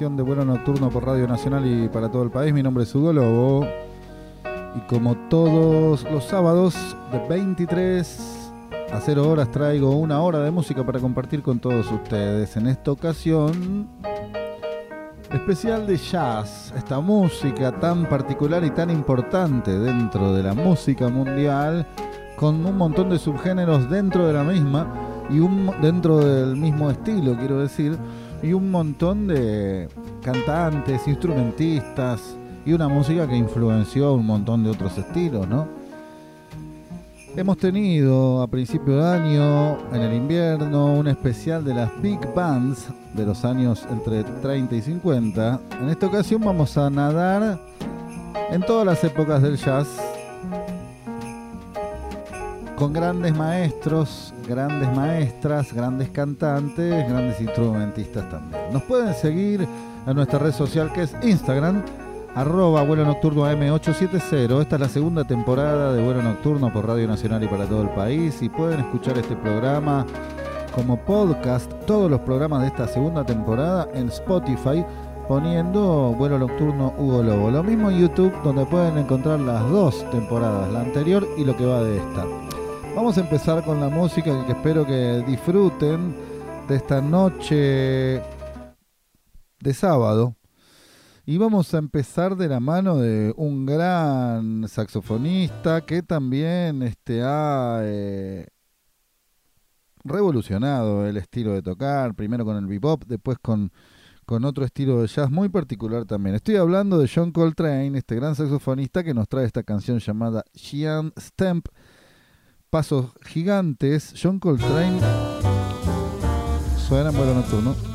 De Vuelo Nocturno por Radio Nacional y para todo el país. Mi nombre es Hugo Lobo y como todos los sábados de 23 a 0 horas traigo una hora de música para compartir con todos ustedes. En esta ocasión especial de jazz, esta música tan particular y tan importante dentro de la música mundial con un montón de subgéneros dentro de la misma y un, dentro del mismo estilo, quiero decir y un montón de cantantes, instrumentistas y una música que influenció un montón de otros estilos, ¿no? Hemos tenido a principio de año, en el invierno, un especial de las big bands de los años entre 30 y 50. En esta ocasión vamos a nadar en todas las épocas del jazz con grandes maestros, grandes maestras, grandes cantantes, grandes instrumentistas también. Nos pueden seguir en nuestra red social que es Instagram, arroba vuelo nocturno AM870. Esta es la segunda temporada de vuelo nocturno por Radio Nacional y para todo el país y pueden escuchar este programa como podcast, todos los programas de esta segunda temporada en Spotify poniendo vuelo nocturno Hugo Lobo. Lo mismo en YouTube donde pueden encontrar las dos temporadas, la anterior y lo que va de esta. Vamos a empezar con la música que espero que disfruten de esta noche de sábado. Y vamos a empezar de la mano de un gran saxofonista que también este, ha eh, revolucionado el estilo de tocar, primero con el bebop, después con, con otro estilo de jazz muy particular también. Estoy hablando de John Coltrane, este gran saxofonista que nos trae esta canción llamada Gian Stamp pasos gigantes. John Coltrane suena en vuelo nocturno.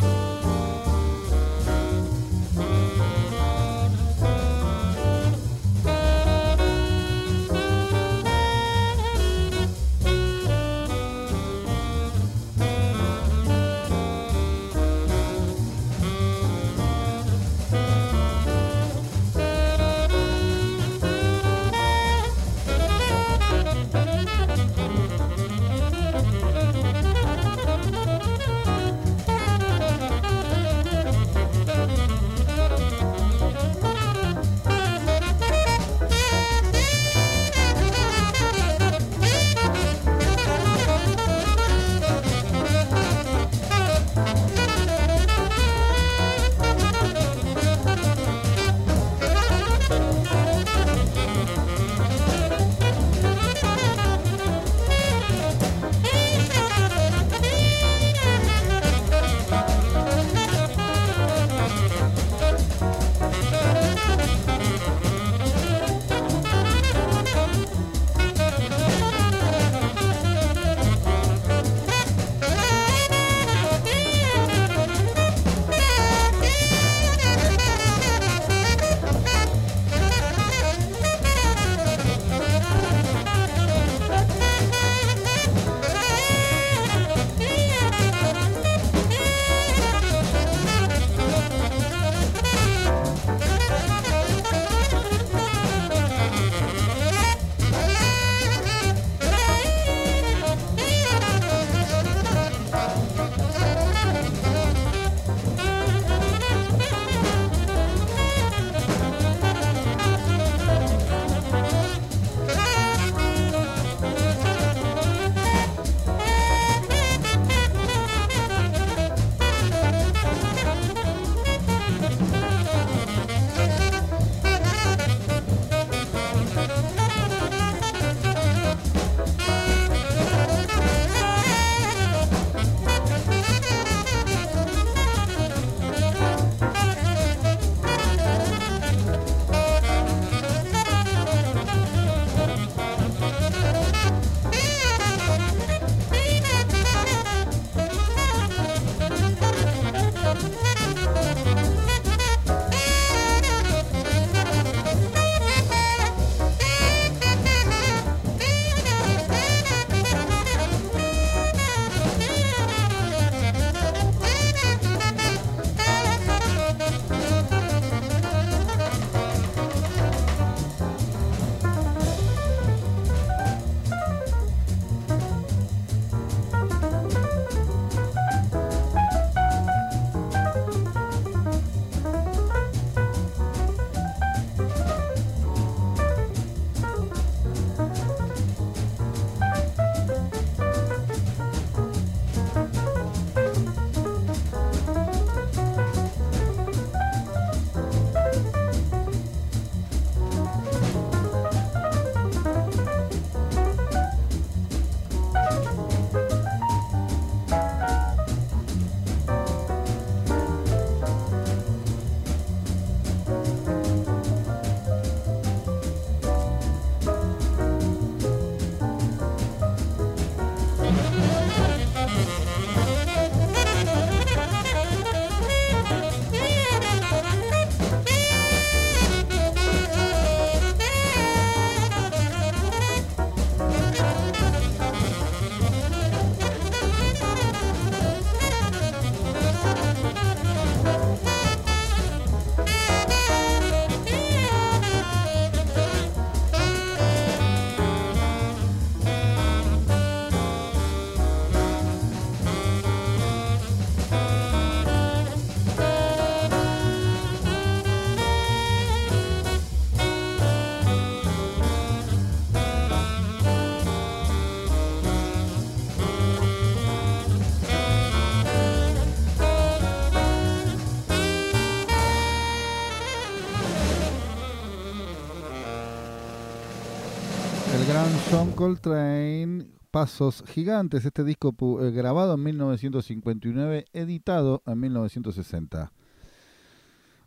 Coltrane, Pasos Gigantes, este disco eh, grabado en 1959, editado en 1960.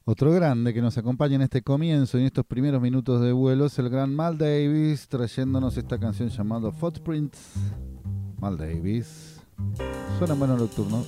Otro grande que nos acompaña en este comienzo y en estos primeros minutos de vuelo es el gran Mal Davis, trayéndonos esta canción llamada Footprints. Mal Davis. Suena bueno nocturno.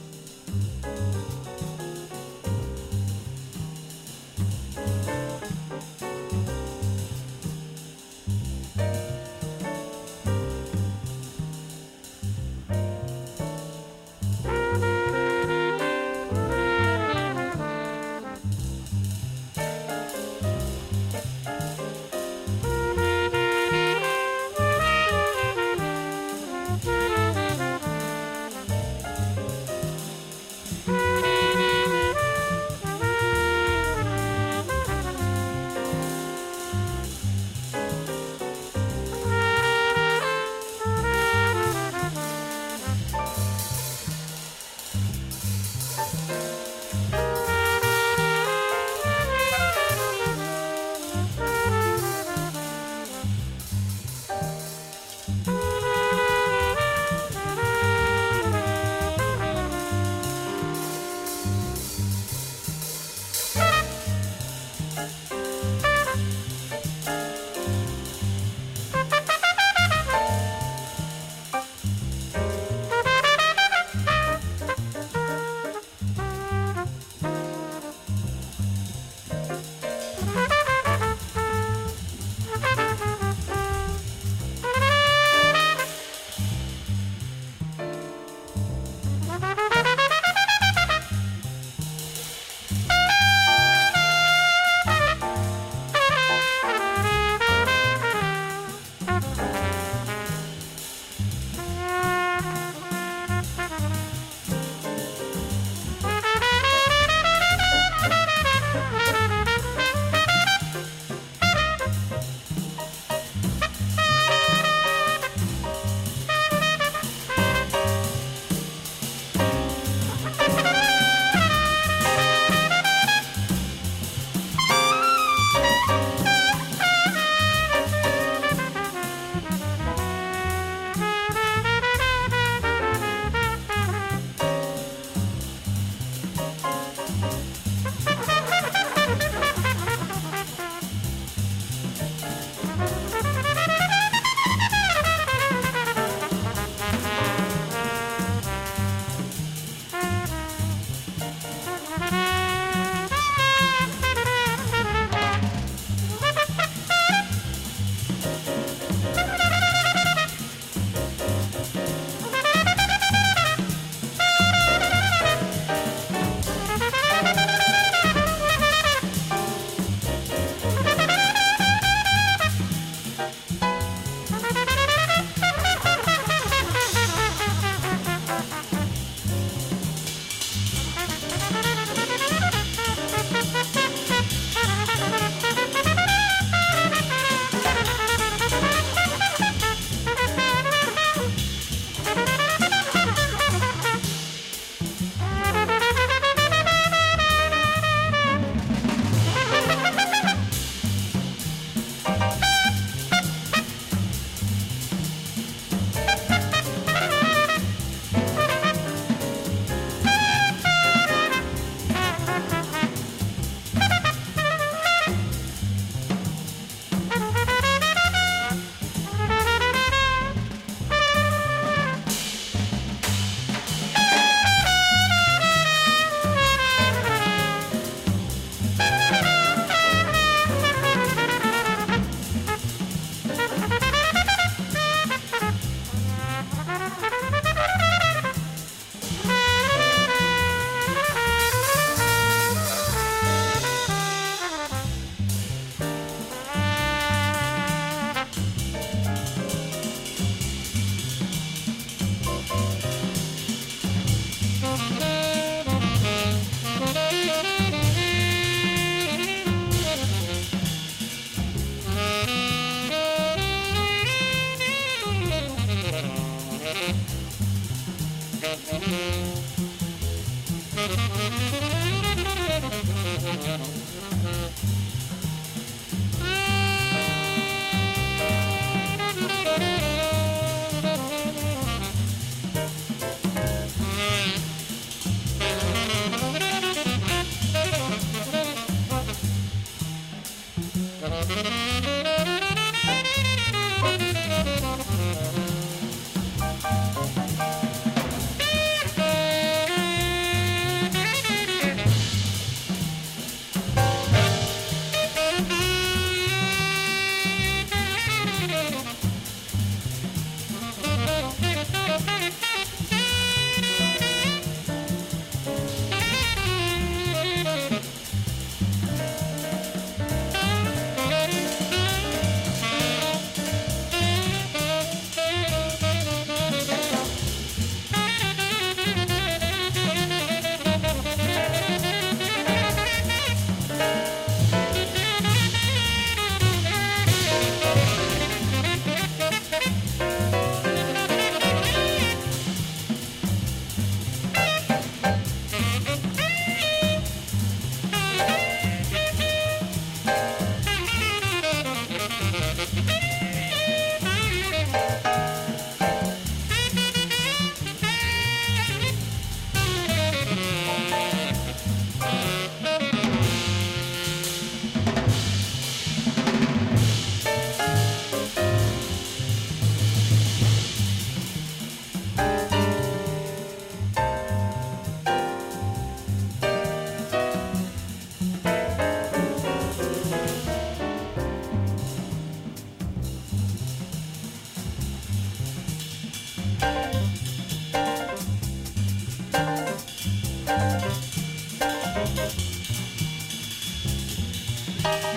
Thank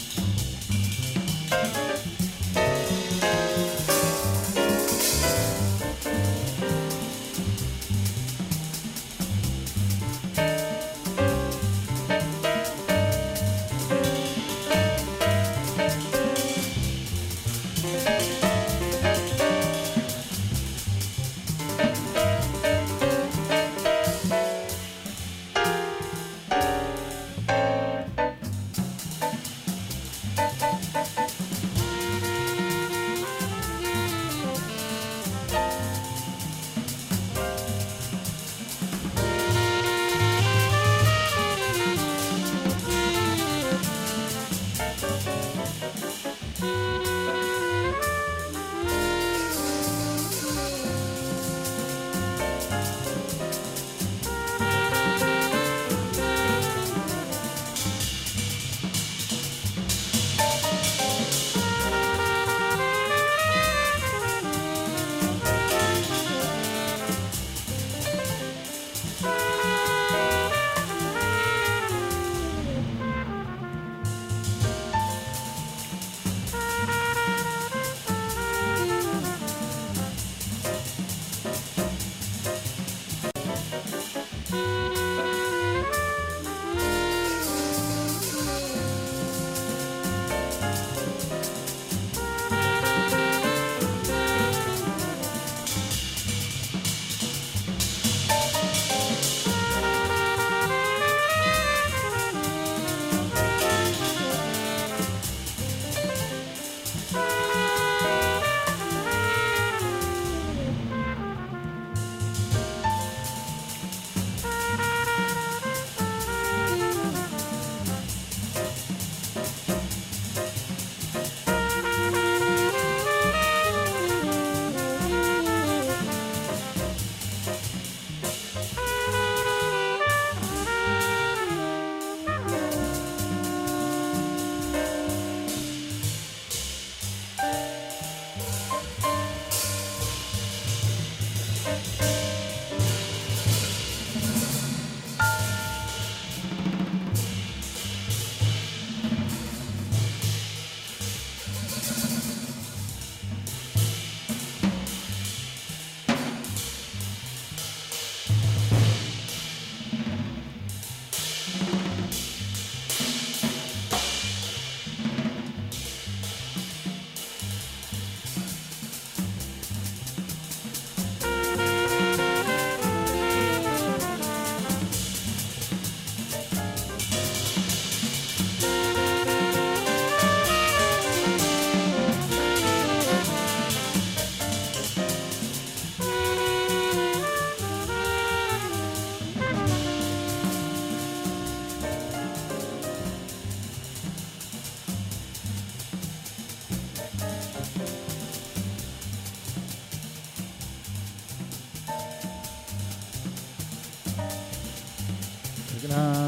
you.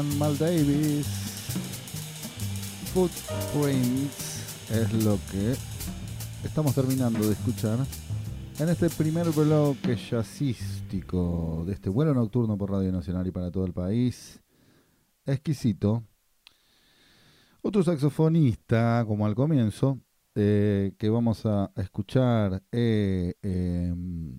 Mal Davis. Footprints es lo que estamos terminando de escuchar en este primer bloque jazzístico de este vuelo nocturno por Radio Nacional y para todo el país. Exquisito. Otro saxofonista, como al comienzo, eh, que vamos a escuchar, eh, em,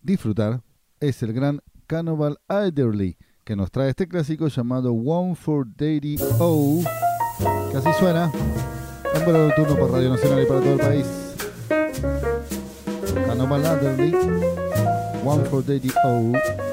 disfrutar, es el gran Cannibal Adderley, que nos trae este clásico llamado One for Daddy O, que así suena en vuelo nocturno por Radio Nacional y para todo el país. Cannibal Adderley, One for Daddy O.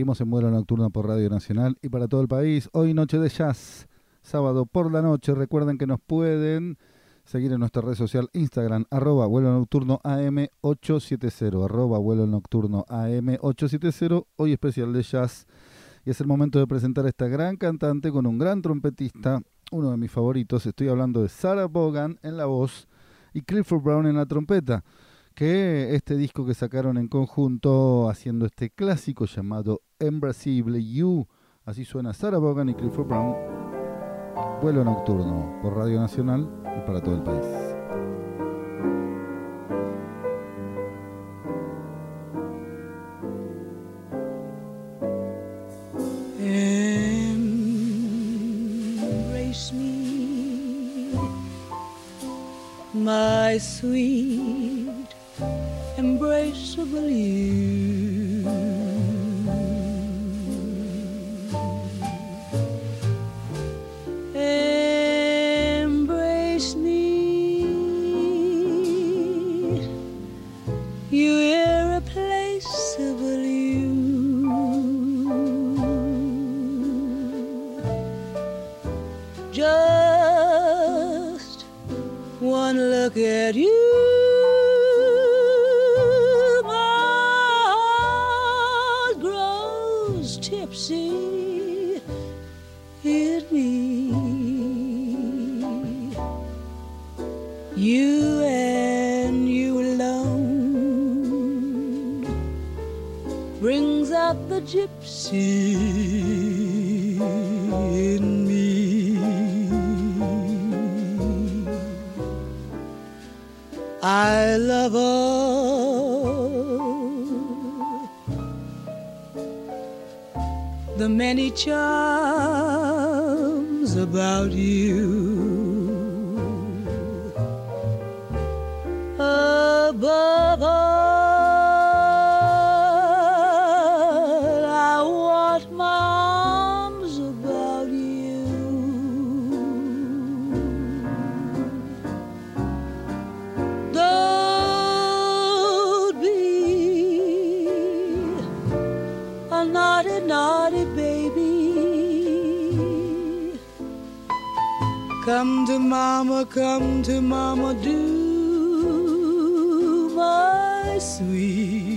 Seguimos en vuelo nocturno por Radio Nacional y para todo el país. Hoy noche de jazz, sábado por la noche. Recuerden que nos pueden seguir en nuestra red social Instagram, arroba vuelo nocturno AM870, arroba vuelo nocturno AM870. Hoy especial de jazz y es el momento de presentar a esta gran cantante con un gran trompetista, uno de mis favoritos. Estoy hablando de Sarah Bogan en la voz y Clifford Brown en la trompeta que este disco que sacaron en conjunto haciendo este clásico llamado Embracible You, así suena Sarah Vaughan y Clifford Brown, vuelo nocturno por Radio Nacional y para todo el país. above all, I want my arms about you. Don't be a naughty, naughty baby. Come to mama, come to mama, do sweet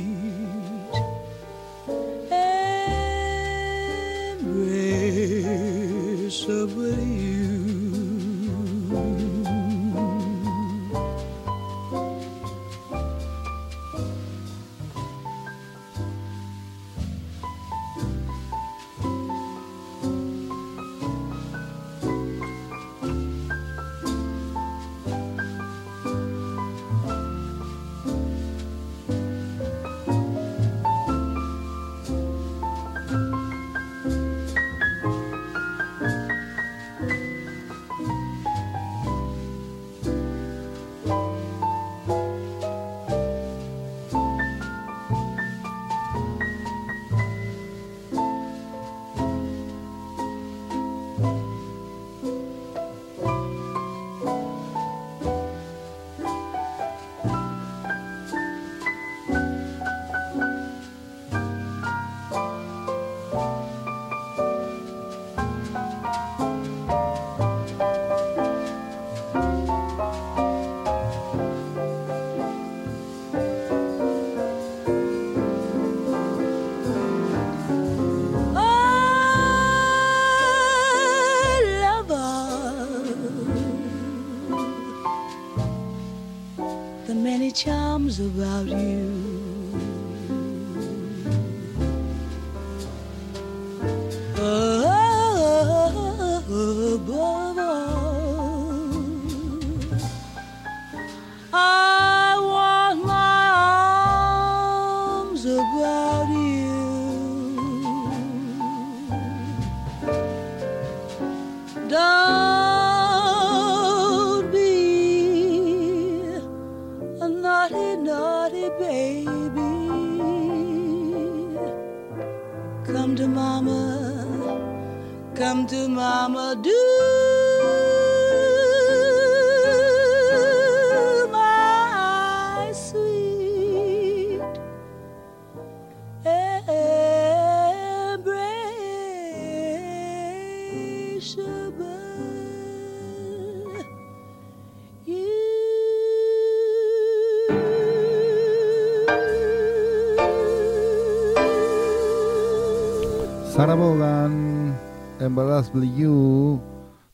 about you.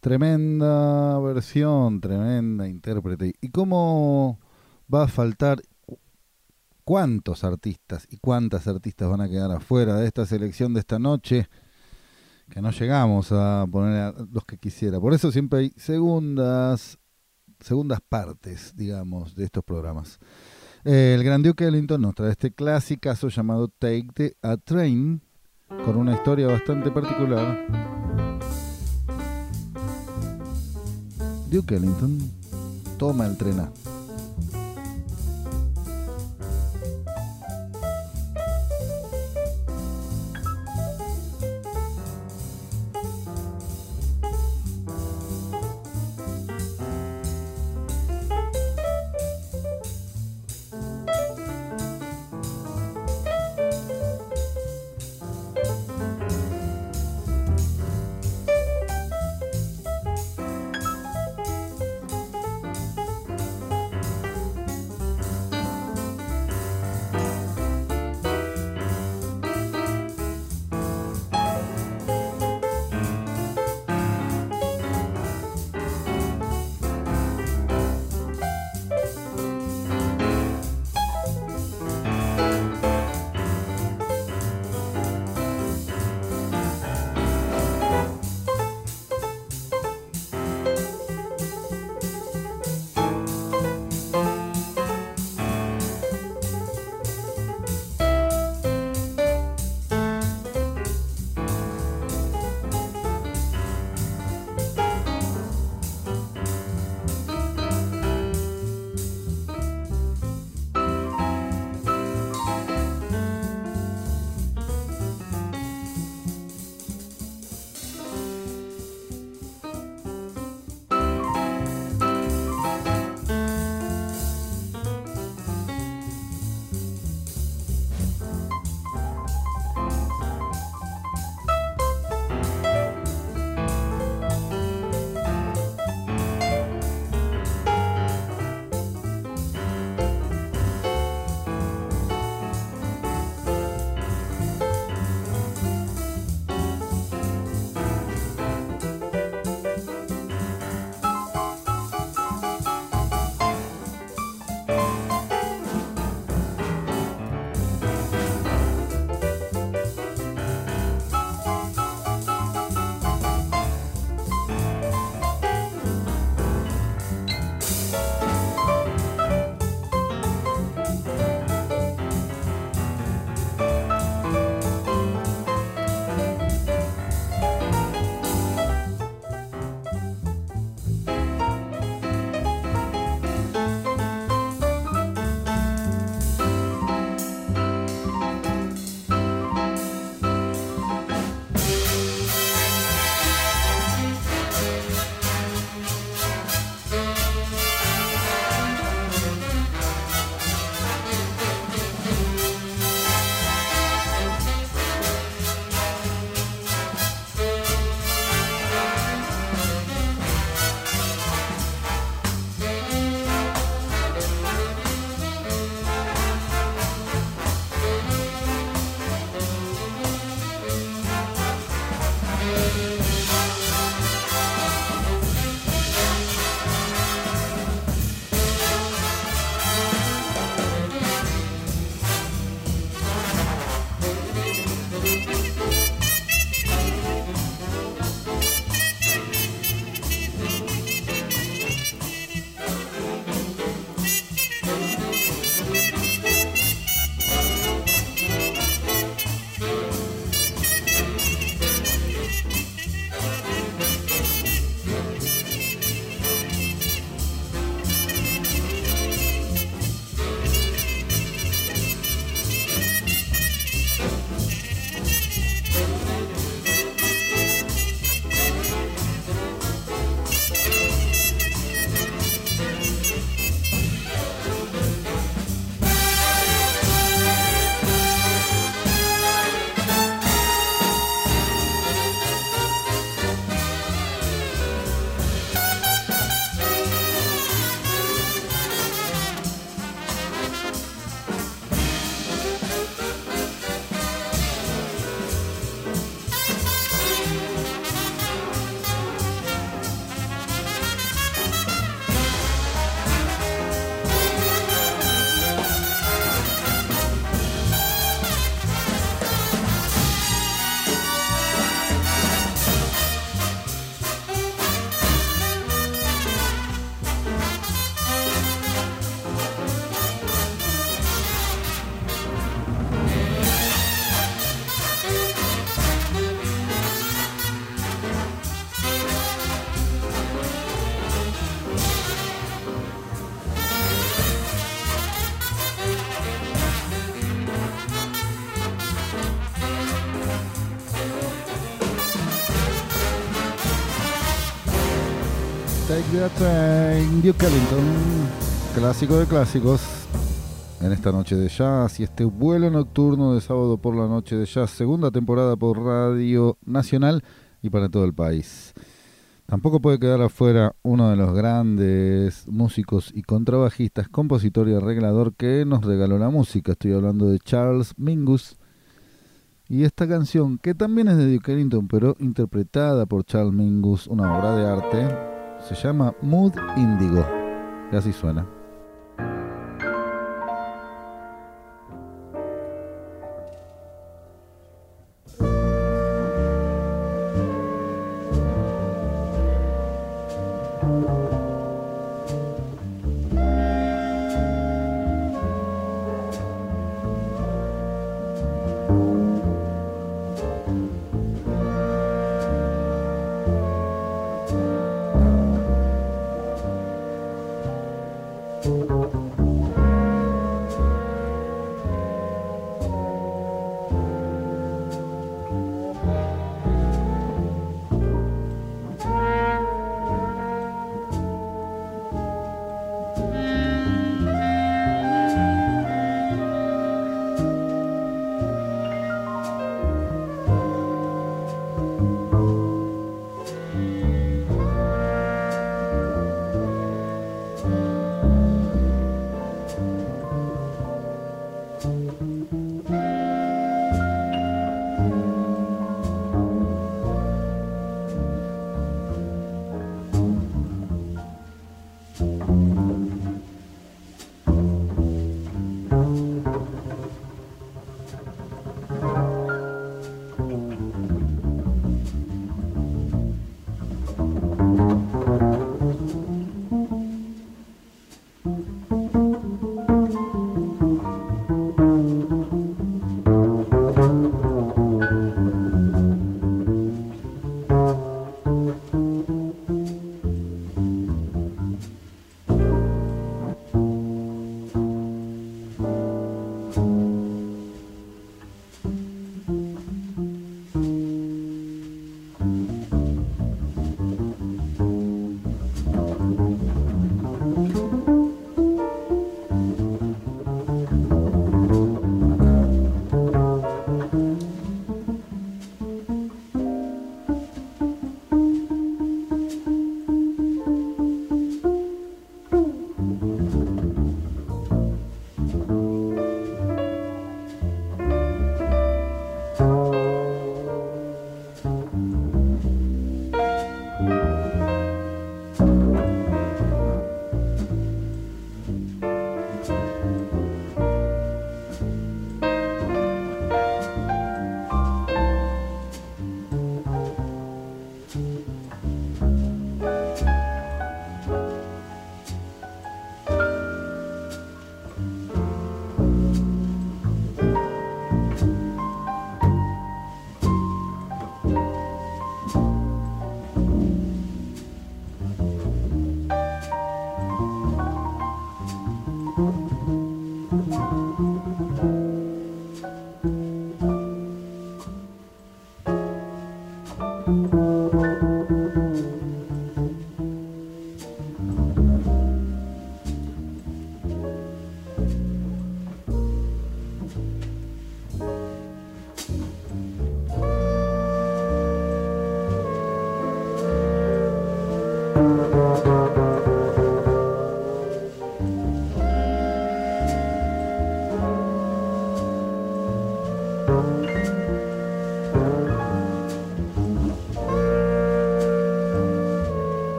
Tremenda versión, tremenda intérprete. ¿Y cómo va a faltar cuántos artistas y cuántas artistas van a quedar afuera de esta selección de esta noche? Que no llegamos a poner a los que quisiera. Por eso siempre hay segundas, segundas partes, digamos, de estos programas. El Gran Duke Ellington nos trae este clásico llamado Take the a Train, con una historia bastante particular. Duke Ellington toma el tren A. The Train, Duke Ellington, clásico de clásicos. En esta noche de jazz y este vuelo nocturno de sábado por la noche de jazz, segunda temporada por Radio Nacional y para todo el país. Tampoco puede quedar afuera uno de los grandes músicos y contrabajistas, compositor y arreglador que nos regaló la música. Estoy hablando de Charles Mingus. Y esta canción, que también es de Duke Ellington, pero interpretada por Charles Mingus, una obra de arte, se llama Mood Indigo. Y así suena.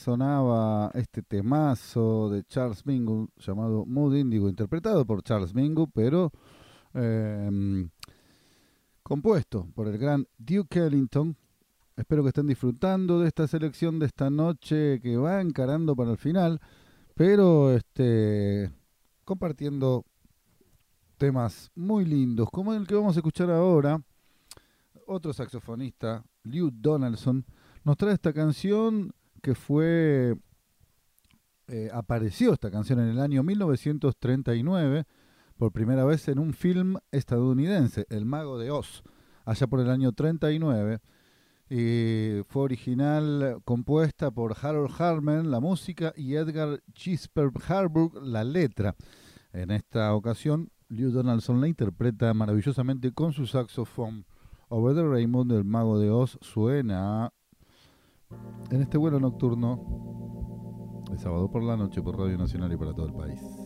Sonaba este temazo de Charles Mingus llamado Mood Indigo, interpretado por Charles Mingus, pero em, compuesto por el gran Duke Ellington. Espero que estén disfrutando de esta selección de esta noche que va encarando para el final, pero este compartiendo temas muy lindos, como el que vamos a escuchar ahora. Otro saxofonista, Lew Donaldson, nos trae esta canción que fue, eh, apareció esta canción en el año 1939 por primera vez en un film estadounidense, El Mago de Oz, allá por el año 39. Y fue original compuesta por Harold Harman, la música, y Edgar Chisper Harburg, la letra. En esta ocasión, Lew Donaldson la interpreta maravillosamente con su saxofón. Over the Rainbow del Mago de Oz suena en este vuelo nocturno el sábado por la noche por Radio Nacional y para todo el país.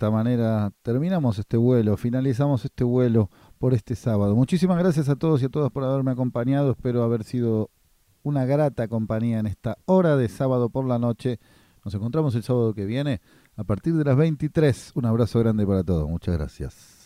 Esta manera terminamos este vuelo, finalizamos este vuelo por este sábado. Muchísimas gracias a todos y a todas por haberme acompañado. Espero haber sido una grata compañía en esta hora de sábado por la noche. Nos encontramos el sábado que viene a partir de las 23. Un abrazo grande para todos. Muchas gracias.